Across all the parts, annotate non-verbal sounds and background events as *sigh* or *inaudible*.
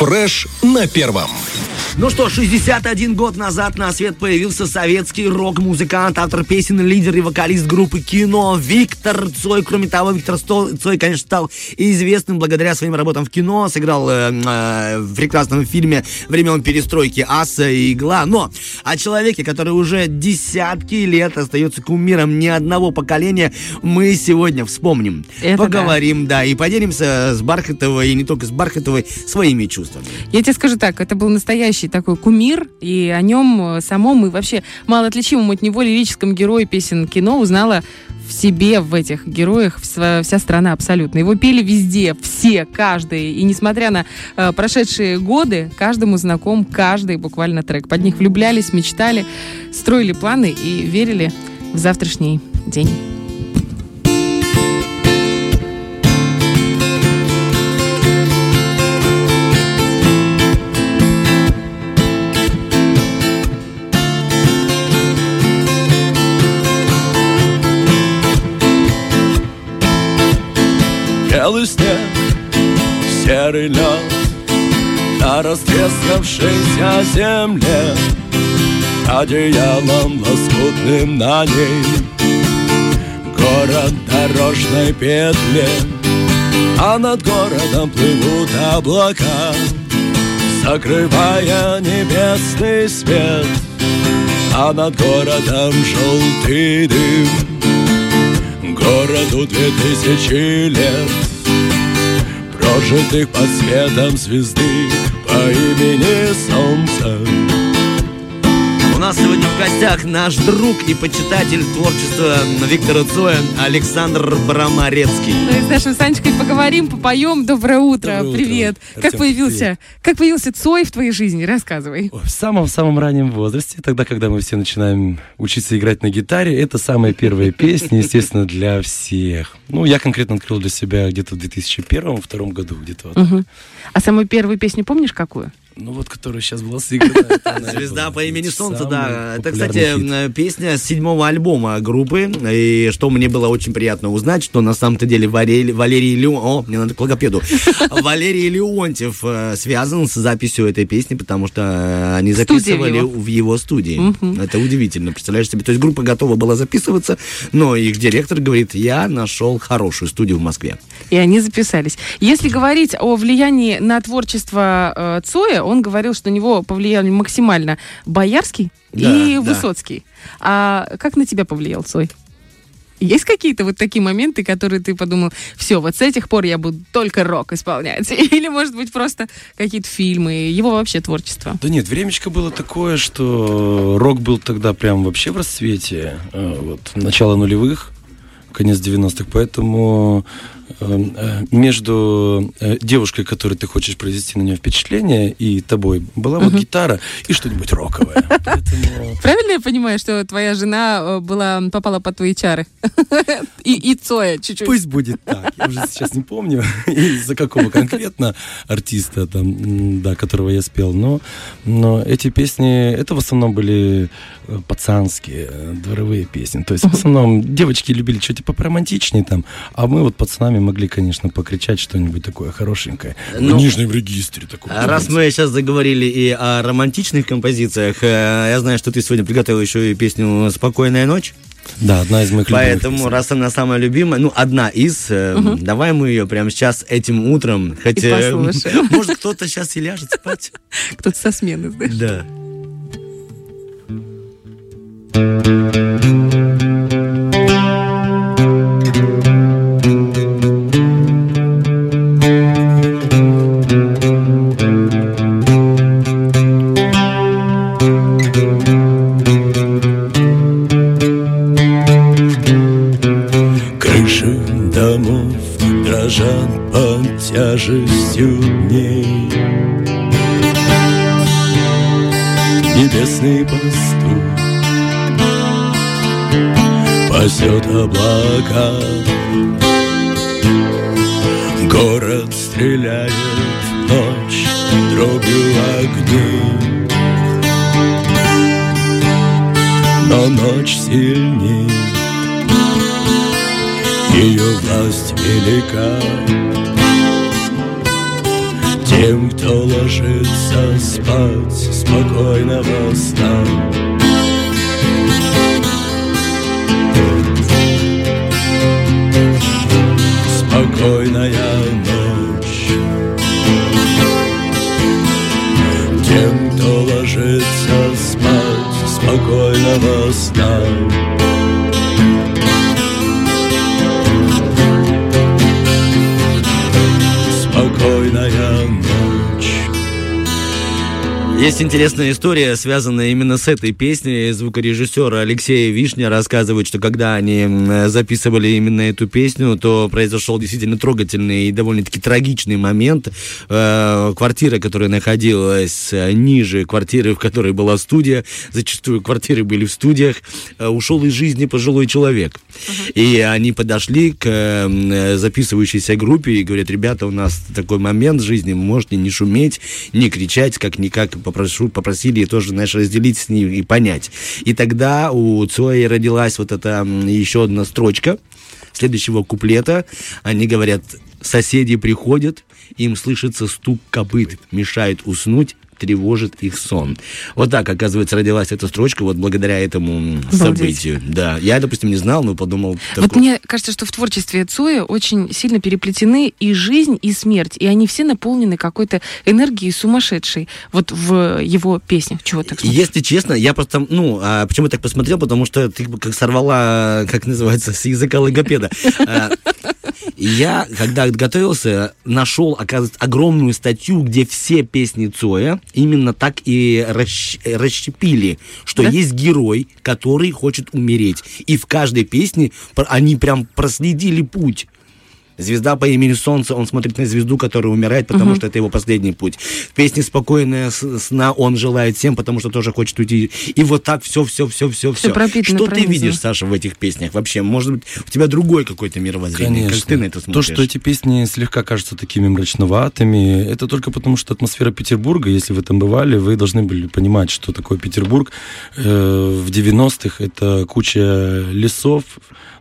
Фреш на первом. Ну что, 61 год назад на свет появился советский рок-музыкант, автор песен, лидер и вокалист группы кино Виктор Цой. Кроме того, Виктор Цой, конечно, стал известным благодаря своим работам в кино, сыграл э, э, в прекрасном фильме времен перестройки «Аса и игла». Но о человеке, который уже десятки лет остается кумиром ни одного поколения, мы сегодня вспомним, Это поговорим, да. и поделимся с Бархатовой, и не только с Бархатовой, своими чувствами. Я тебе скажу так, это был настоящий такой кумир, и о нем э, самом и вообще мало отличимом от него лирическом герое песен кино узнала в себе, в этих героях, вся страна абсолютно. Его пели везде, все, каждый. И несмотря на э, прошедшие годы, каждому знаком каждый буквально трек. Под них влюблялись, мечтали, строили планы и верили в завтрашний день. Растрескавшейся земле Одеялом лоскутным на ней. Город дорожной петли А над городом плывут облака Закрывая небесный свет. А над городом желтый дым Городу две тысячи лет Прожитых под светом звезды По имени Солнце У нас сегодня в гостях наш друг и почитатель творчества Виктора Цоя Александр Брамарецкий. Ну и с нашим Санечкой поговорим, попоем. Доброе утро, Доброе утро. привет. Артем, как появился, как появился Цой в твоей жизни? Рассказывай. В самом-самом раннем возрасте, тогда, когда мы все начинаем учиться играть на гитаре, это самая первая песня, естественно, для всех. Ну, я конкретно открыл для себя где-то в 2001-2002 году, где-то вот. Мгм. А самую первую песню помнишь какую? Ну, вот, которая сейчас была сыграна. Звезда по имени Солнце, Самый да. Это, кстати, хит. э, песня с седьмого альбома группы. И что мне было очень приятно узнать, что на самом-то деле Валерий, Валерий Леон... О, мне надо к логопеду. *laughs* Валерий Леонтьев э, связан с записью этой песни, потому что э, они записывали его. в его студии. Это удивительно, представляешь себе. То есть группа готова была записываться, но их директор говорит, я нашел хорошую студию в Москве. И они записались. Если говорить о влиянии на творчество э, Он говорил, что на него повлияли максимально Боярский Да, и да. Высоцкий. А как на тебя повлиял Цой? Есть какие-то вот такие моменты, которые ты подумал, все, вот с этих пор я буду только рок исполнять? *laughs* Или, может быть, просто какие-то фильмы, его вообще творчество? Да нет, времечко было такое, что рок был тогда прям вообще в расцвете. э, Вот, начало нулевых, конец 90-х. Поэтому между э, девушкой, которой ты хочешь произвести на нее впечатление, и тобой была вот гитара и что-нибудь роковое. *laughs* Поэтому... Правильно я понимаю, что твоя жена э, была, попала под твои чары? *laughs* И, и Цоя чуть-чуть. Пусть будет так. Я уже сейчас не помню, *laughs* из-за какого конкретно артиста, там, да, которого я спел. Но, но эти песни, это в основном были э, пацанские, э, дворовые песни. То есть в основном девочки любили что-то поромантичнее там, а мы вот пацанами могли, конечно, покричать что-нибудь такое хорошенькое. Ну, в нижнем регистре такое. Раз мы сейчас заговорили и о романтичных композициях, э, я знаю, что ты сегодня приготовил еще и песню «Спокойная ночь». Да, одна из моих любимых Поэтому, раз она самая любимая, ну, одна из, э, давай мы ее прямо сейчас этим утром, И э, послушаем. *laughs* может, кто-то сейчас и ляжет спать. Кто-то со смены, знаешь. Да. Тяжестью дней. Небесный пастух пасет облака. Город стреляет в ночь дробью огней. Но ночь сильней ее власть велика Тем, кто ложится спать спокойного сна Есть интересная история, связанная именно с этой песней. Звукорежиссер Алексей Вишня рассказывает, что когда они записывали именно эту песню, то произошел действительно трогательный и довольно-таки трагичный момент. Э, квартира, которая находилась ниже квартиры, в которой была студия, зачастую квартиры были в студиях, э, ушел из жизни пожилой человек. Uh-huh. И они подошли к записывающейся группе и говорят, ребята, у нас такой момент в жизни, можете не шуметь, не кричать, как-никак попрошу, попросили тоже, знаешь, разделить с ним и понять. И тогда у Цои родилась вот эта еще одна строчка следующего куплета. Они говорят, соседи приходят, им слышится стук копыт, мешает уснуть, тревожит их сон. Вот так, оказывается, родилась эта строчка вот благодаря этому Обалдеть. событию. Да, я, допустим, не знал, но подумал... Такой... Вот мне кажется, что в творчестве Цоя очень сильно переплетены и жизнь, и смерть, и они все наполнены какой-то энергией сумасшедшей вот в его песнях. Чего так смотришь? Если честно, я просто, ну, а почему я так посмотрел, потому что ты как сорвала, как называется, с языка логопеда. *laughs* А, я, когда готовился, нашел, оказывается, огромную статью, где все песни Цоя именно так и расщ... расщепили, что да? есть герой, который хочет умереть. И в каждой песне они прям проследили путь. Звезда по имени Солнце, он смотрит на звезду, которая умирает, потому угу. что это его последний путь. В песне «Спокойная сна» он желает всем, потому что тоже хочет уйти. И вот так все, все, все, все, все. Что ты видишь, Саша, в этих песнях вообще? Может быть, у тебя другое какое-то мировоззрение? Конечно. Как ты на это смотришь? То, что эти песни слегка кажутся такими мрачноватыми, это только потому, что атмосфера Петербурга, если вы там бывали, вы должны были понимать, что такое Петербург. Э, в 90-х это куча лесов,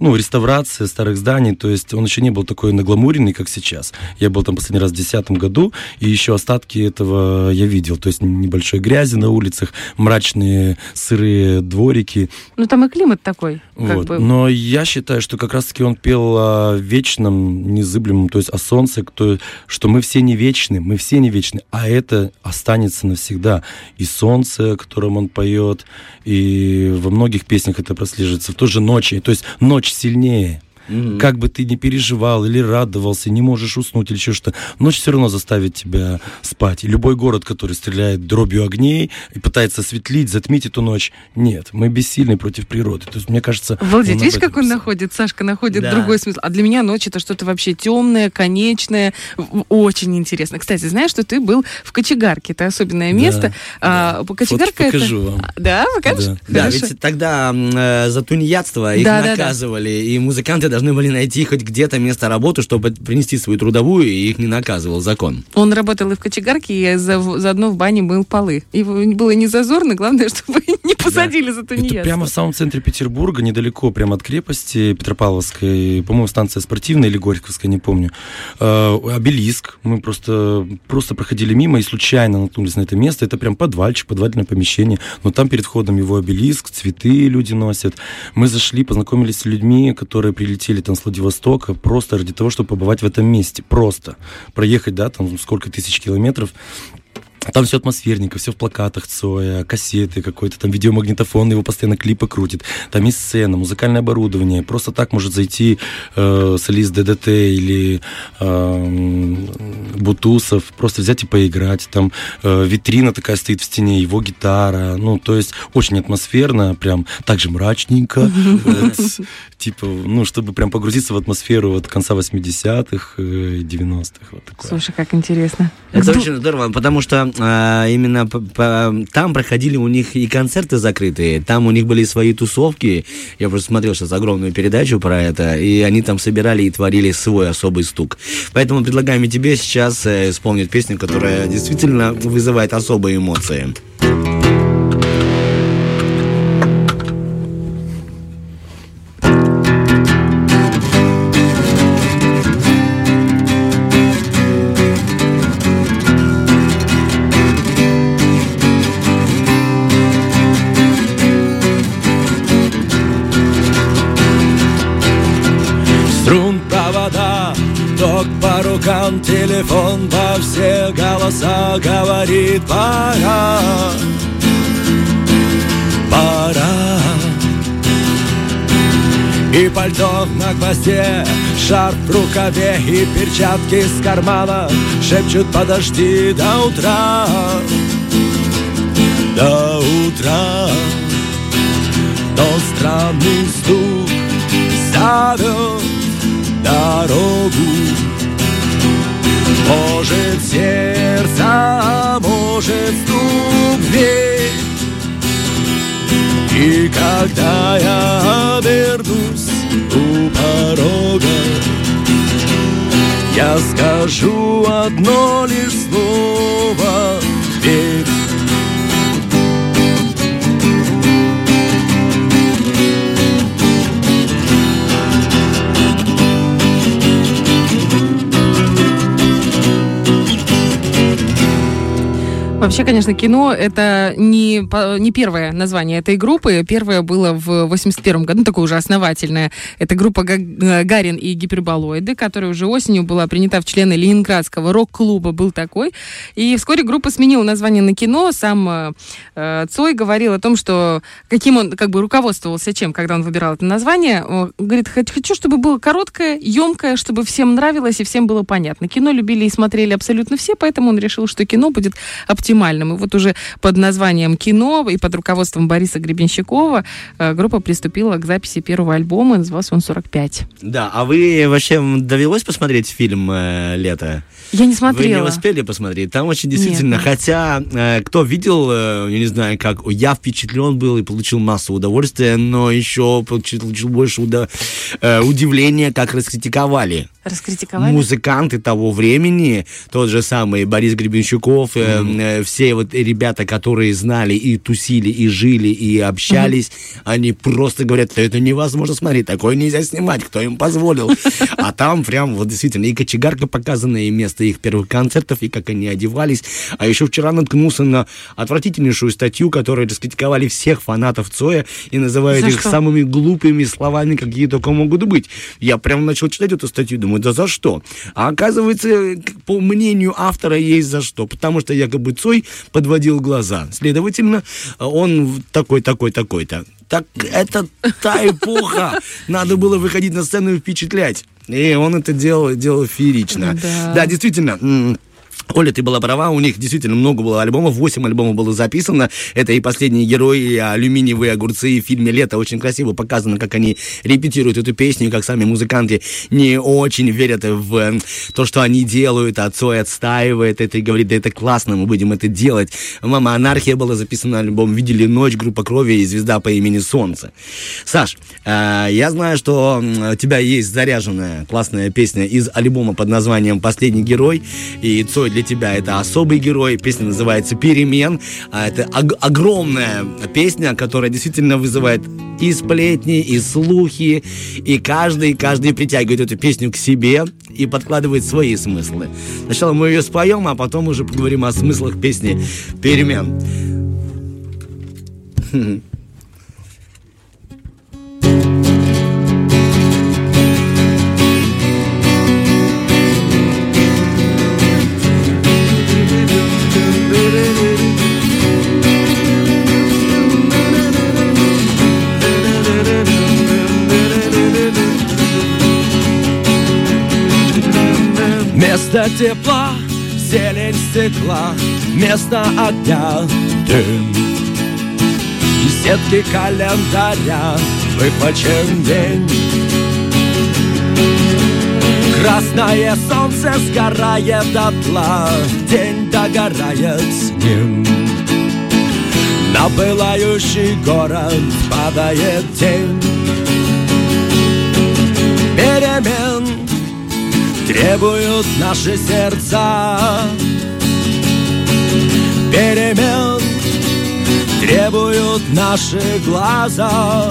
ну, реставрация старых зданий, то есть он еще не был такой нагламуренный, как сейчас. Я был там последний раз в 2010 году, и еще остатки этого я видел, то есть небольшой грязи на улицах, мрачные сырые дворики. Ну, там и климат такой. Вот. Бы. Но я считаю, что как раз-таки он пел о вечном, незыблемом, то есть о солнце, кто, что мы все не вечны, мы все не вечны, а это останется навсегда. И солнце, о котором он поет, и во многих песнях это прослеживается, в той же ночи, то есть ночь сильнее. Mm-hmm. Как бы ты ни переживал или радовался, не можешь уснуть или еще что ночь все равно заставит тебя спать. И любой город, который стреляет дробью огней и пытается осветлить, затмить эту ночь, нет, мы бессильны против природы. То есть, мне кажется... Обалдеть, видишь, как он находит, Сашка находит да. другой смысл. А для меня ночь это что-то вообще темное, конечное, очень интересно. Кстати, знаешь, что ты был в Кочегарке, это особенное место. Да, а, да. Кочегарка это... покажу вам. Да, покажешь? Да, да ведь тогда э, за тунеядство их да, наказывали, да, да. и музыканты должны были найти хоть где-то место работы, чтобы принести свою трудовую, и их не наказывал закон. Он работал и в кочегарке, и за, заодно в бане мыл полы. Его было не зазорно, главное, *laughs* чтобы не посадили да. за тунеядство. Это прямо в самом центре Петербурга, недалеко прямо от крепости Петропавловской, по-моему, станция спортивная или Горьковская, не помню. Э, обелиск. Мы просто, просто проходили мимо и случайно наткнулись на это место. Это прям подвальчик, подвальное помещение. Но там перед входом его обелиск, цветы люди носят. Мы зашли, познакомились с людьми, которые прилетели там с Владивостока просто ради того, чтобы побывать в этом месте. Просто проехать, да, там сколько тысяч километров там все атмосферненько, все в плакатах Цоя, кассеты какой-то, там видеомагнитофон, его постоянно клипы крутит. Там есть сцена, музыкальное оборудование. Просто так может зайти э, солист ДДТ или э, Бутусов, просто взять и поиграть. Там э, витрина такая стоит в стене, его гитара. Ну, то есть очень атмосферно, прям так же мрачненько. Типа, ну, чтобы прям погрузиться в атмосферу вот конца 80-х, 90-х. Слушай, как интересно. Это очень здорово, потому что а, именно там проходили у них и концерты закрытые, там у них были свои тусовки. Я просто смотрел сейчас огромную передачу про это, и они там собирали и творили свой особый стук. Поэтому предлагаем и тебе сейчас э, исполнить песню, которая действительно вызывает особые эмоции. Голоса говорит пора, пора. И пальто на гвозде, шарф в рукаве и перчатки с кармана Шепчут подожди до утра, до утра Но странный стук зовет дорогу Может сердце, может стук дверь. И когда я обернусь у порога Я скажу одно лишь слово Вообще, конечно, кино — это не, не первое название этой группы. Первое было в 81 году, такое уже основательное. Это группа Гарин и Гиперболоиды, которая уже осенью была принята в члены Ленинградского рок-клуба, был такой. И вскоре группа сменила название на кино. Сам э, Цой говорил о том, что каким он как бы руководствовался чем, когда он выбирал это название. Он говорит, хочу, чтобы было короткое, емкое, чтобы всем нравилось и всем было понятно. Кино любили и смотрели абсолютно все, поэтому он решил, что кино будет оптимальным оптимальным. И вот уже под названием «Кино» и под руководством Бориса Гребенщикова э, группа приступила к записи первого альбома, назывался он «45». Да, а вы вообще довелось посмотреть фильм э, «Лето»? Я не смотрела. Вы не успели посмотреть? Там очень действительно, Нет. хотя э, кто видел, э, я не знаю, как я впечатлен был и получил массу удовольствия, но еще получил, получил больше уда- э, удивления, как раскритиковали. Раскритиковали? Музыканты того времени, тот же самый Борис Гребенщиков, mm-hmm. э, все вот ребята, которые знали и тусили, и жили, и общались, mm-hmm. они просто говорят, что это невозможно смотреть, такое нельзя снимать, кто им позволил. *laughs* А там прям вот действительно и кочегарка показана, и место их первых концертов, и как они одевались. А еще вчера наткнулся на отвратительнейшую статью, которую раскритиковали всех фанатов Цоя и называют За их что? самыми глупыми словами, какие только могут быть. Я прям начал читать эту статью, думаю, да за что? А оказывается, по мнению автора, есть за что. Потому что якобы Цой подводил глаза. Следовательно, он такой, такой, такой-то. Так это та эпоха. Надо было выходить на сцену и впечатлять. И он это делал, делал феерично. Да, да действительно. Оля, ты была права, у них действительно много было альбомов, 8 альбомов было записано. Это и «Последний герой», и «Алюминиевые огурцы», и в фильме «Лето» очень красиво показано, как они репетируют эту песню, как сами музыканты не очень верят в то, что они делают, а Цой отстаивает это и говорит, да это классно, мы будем это делать. «Мама, анархия» была записана альбом, «Видели ночь», группа крови и «Звезда по имени Солнце». Саш, э, я знаю, что у тебя есть заряженная классная песня из альбома под названием «Последний герой», и Цой для тебя это особый герой. Песня называется «Перемен». А это ог- огромная песня, которая действительно вызывает и сплетни, и слухи, и каждый, каждый притягивает эту песню к себе и подкладывает свои смыслы. Сначала мы ее споем, а потом уже поговорим о смыслах песни «Перемен». Место тепла, зелень стекла, место огня, дым. И сетки календаря выпачен день. Красное солнце сгорает дотла, день догорает с ним. На пылающий город падает тень перемен требуют наши сердца. Перемен требуют наши глаза.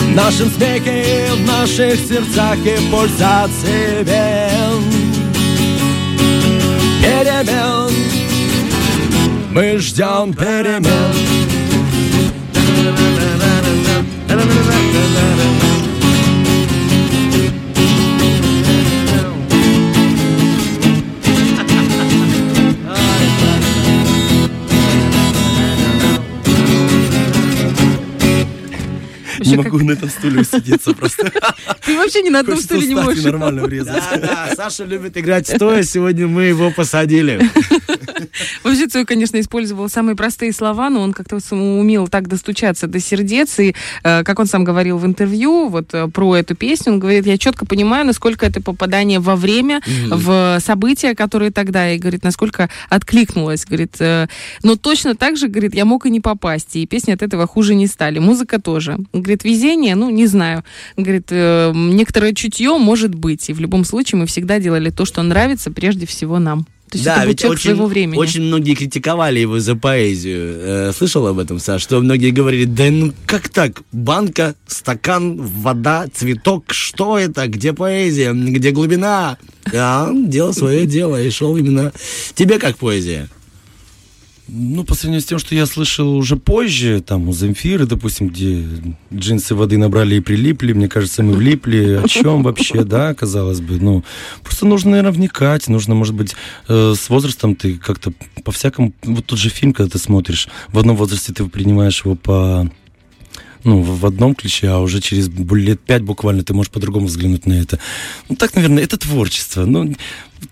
В нашем смехе, в наших сердцах и пульсации вен Перемен. Мы ждем перемен вообще Не могу на этом стуле усидеться просто. *laughs* Ты вообще ни на одном Хочется стуле не можешь. нормально врезать. Да, да, Саша любит играть стоя, сегодня мы его посадили. *laughs* Вообще Цой, конечно, использовал самые простые слова, но он как-то умел так достучаться до сердец. И, э, как он сам говорил в интервью вот э, про эту песню, он говорит, я четко понимаю, насколько это попадание во время, в события, которые тогда, и говорит, насколько откликнулось. Говорит, э, но точно так же, говорит, я мог и не попасть, и песни от этого хуже не стали. Музыка тоже. Говорит, везение, ну, не знаю. Говорит, э, некоторое чутье может быть, и в любом случае мы всегда делали то, что нравится прежде всего нам. То есть это был ведь человек своего времени. очень многие критиковали его за поэзию. Э, слышал об этом, Саш? Что многие говорили, да ну как так? Банка, стакан, вода, цветок, что это? Где поэзия? Где глубина? А он делал свое дело и шел именно... Тебе как поэзия? Ну, по сравнению с тем, что я слышал уже позже, там, у Земфиры, допустим, где джинсы воды набрали и прилипли, мне кажется, мы влипли. О чем вообще, да, казалось бы? Ну, просто нужно, наверное, вникать, нужно, может быть, э, с возрастом ты как-то по-всякому... Вот тот же фильм, когда ты смотришь, в одном возрасте ты принимаешь его по ну, в одном ключе, а уже через лет пять буквально ты можешь по-другому взглянуть на это. Ну, так, наверное, это творчество. Ну,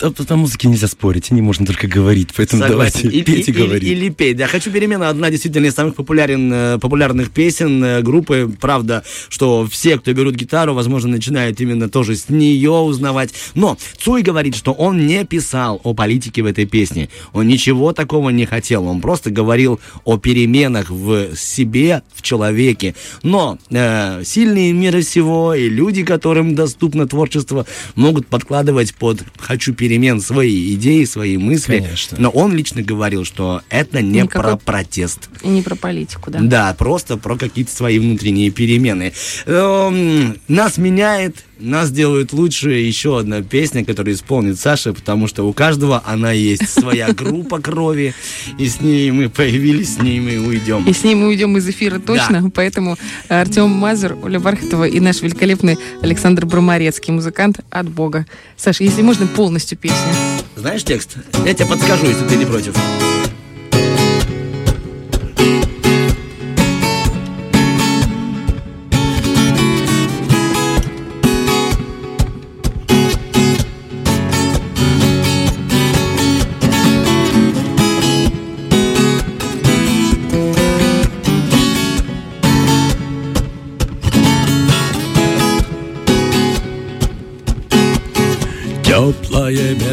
о, о музыке нельзя спорить, о ней можно только говорить, поэтому Согласен. давайте И- петь и, и- или, говорить. или петь. Да, хочу перемена. Одна действительно из самых популярен, э, популярных песен э, группы. Правда, что все, кто берут гитару, возможно, начинают именно тоже с нее узнавать. Но Цой говорит, что он не писал о политике в этой песне. Он ничего такого не хотел. Он просто говорил о переменах в себе, в человеке. Но э, сильные мира всего и люди, которым доступно творчество, могут подкладывать под «хочу перемен» свои идеи, свои мысли. Конечно. Но он лично говорил, что это не Никакой- про протест. И не про политику, да. Да, просто про какие-то свои внутренние перемены. Эм, Нас меняет, нас делают лучше. Еще одна песня, которую исполнит Саша, потому что у каждого она есть своя группа крови, и с ней мы появились, с ней мы уйдем. И с ней мы уйдем из эфира точно, поэтому Артем Мазур, Оля Бархатова и наш великолепный Александр Бромарецкий, музыкант от Бога. Саша, если можно, полностью песню. Знаешь текст? Я тебе подскажу, если ты не против.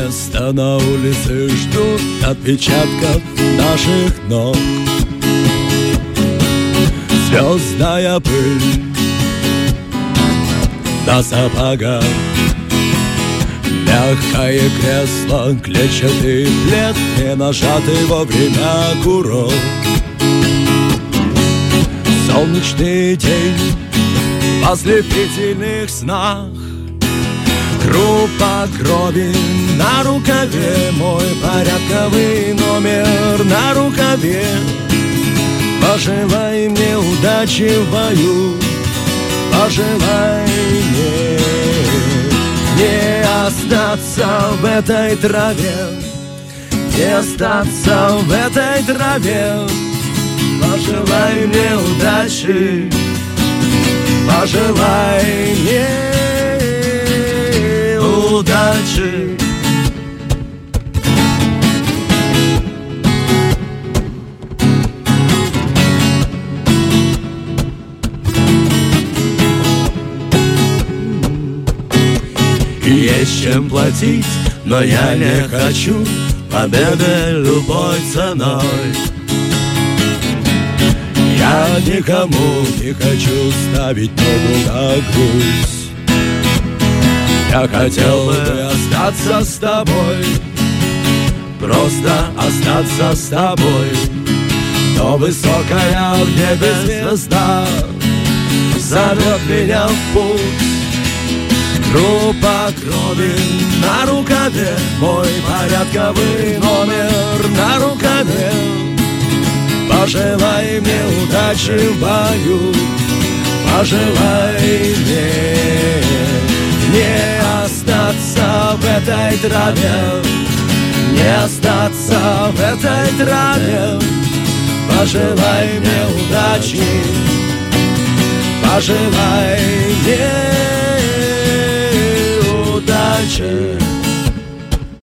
Место на улице ждут отпечатков наших ног. Звездная пыль на сапогах. Мягкое кресло, клетчатый плед Не нажатый во время курок. Солнечный день в ослепительных снах Группа крови на рукаве Мой порядковый номер на рукаве. Пожелай мне удачи в бою Пожелай мне не остаться в этой траве Не остаться в этой траве. Пожелай мне удачи Пожелай мне удачи. Есть чем платить, но я не хочу Победы любой ценой. Я никому не хочу ставить ногу на грудь Я хотел бы остаться с тобой. Просто остаться с тобой. Но высокая в небе звезда Зовет меня в путь. Группа крови на рукаве Мой порядковый номер на рукаве. Пожелай мне удачи в бою Пожелай мне не остаться в этой траве, не остаться в этой траве. Пожелай мне удачи, пожелай мне удачи.